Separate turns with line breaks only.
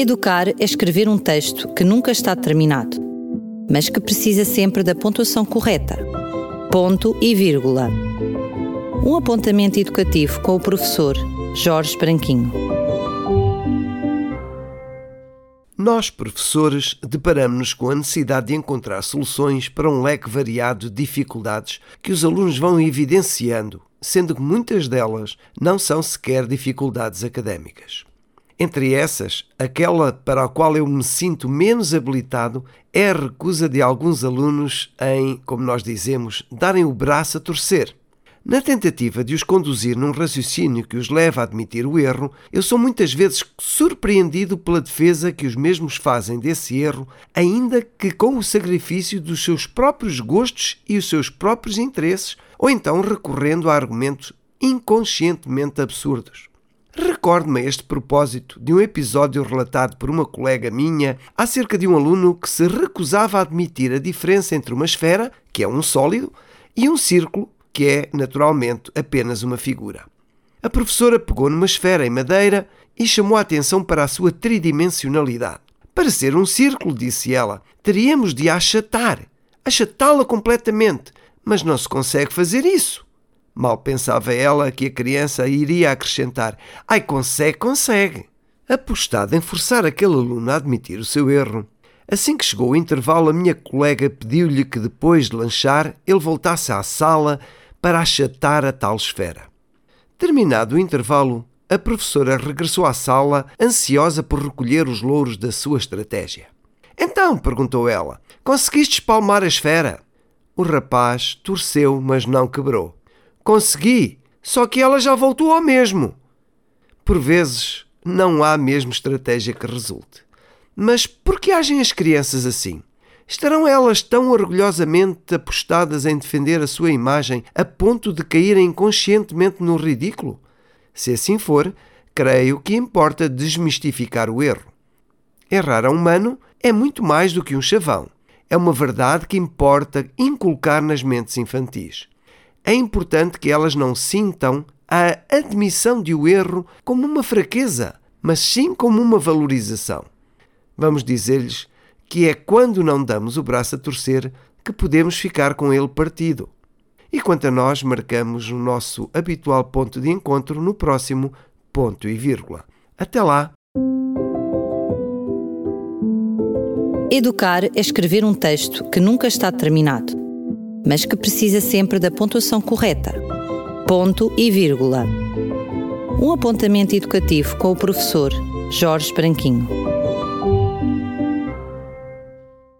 Educar é escrever um texto que nunca está terminado, mas que precisa sempre da pontuação correta. Ponto e vírgula. Um apontamento educativo com o professor Jorge Branquinho.
Nós, professores, deparamos-nos com a necessidade de encontrar soluções para um leque variado de dificuldades que os alunos vão evidenciando, sendo que muitas delas não são sequer dificuldades académicas. Entre essas, aquela para a qual eu me sinto menos habilitado é a recusa de alguns alunos em, como nós dizemos, darem o braço a torcer. Na tentativa de os conduzir num raciocínio que os leva a admitir o erro, eu sou muitas vezes surpreendido pela defesa que os mesmos fazem desse erro, ainda que com o sacrifício dos seus próprios gostos e os seus próprios interesses, ou então recorrendo a argumentos inconscientemente absurdos. Recordo-me a este propósito de um episódio relatado por uma colega minha acerca de um aluno que se recusava a admitir a diferença entre uma esfera, que é um sólido, e um círculo, que é, naturalmente, apenas uma figura. A professora pegou numa esfera em madeira e chamou a atenção para a sua tridimensionalidade. Para ser um círculo, disse ela, teríamos de achatar, achatá-la completamente, mas não se consegue fazer isso. Mal pensava ela que a criança iria acrescentar: Ai, consegue, consegue. Apostada em forçar aquele aluno a admitir o seu erro, Assim que chegou o intervalo, a minha colega pediu-lhe que depois de lanchar ele voltasse à sala para achatar a tal esfera. Terminado o intervalo, a professora regressou à sala, ansiosa por recolher os louros da sua estratégia. Então, perguntou ela, conseguiste espalmar a esfera? O rapaz torceu, mas não quebrou. Consegui, só que ela já voltou ao mesmo. Por vezes, não há mesmo estratégia que resulte. Mas por que agem as crianças assim? Estarão elas tão orgulhosamente apostadas em defender a sua imagem a ponto de caírem inconscientemente no ridículo? Se assim for, creio que importa desmistificar o erro. Errar a um humano é muito mais do que um chavão. É uma verdade que importa inculcar nas mentes infantis. É importante que elas não sintam a admissão de o erro como uma fraqueza, mas sim como uma valorização vamos dizer-lhes que é quando não damos o braço a torcer que podemos ficar com ele partido. E quanto a nós, marcamos o nosso habitual ponto de encontro no próximo ponto e vírgula. Até lá!
Educar é escrever um texto que nunca está terminado, mas que precisa sempre da pontuação correta. Ponto e vírgula. Um apontamento educativo com o professor Jorge Branquinho.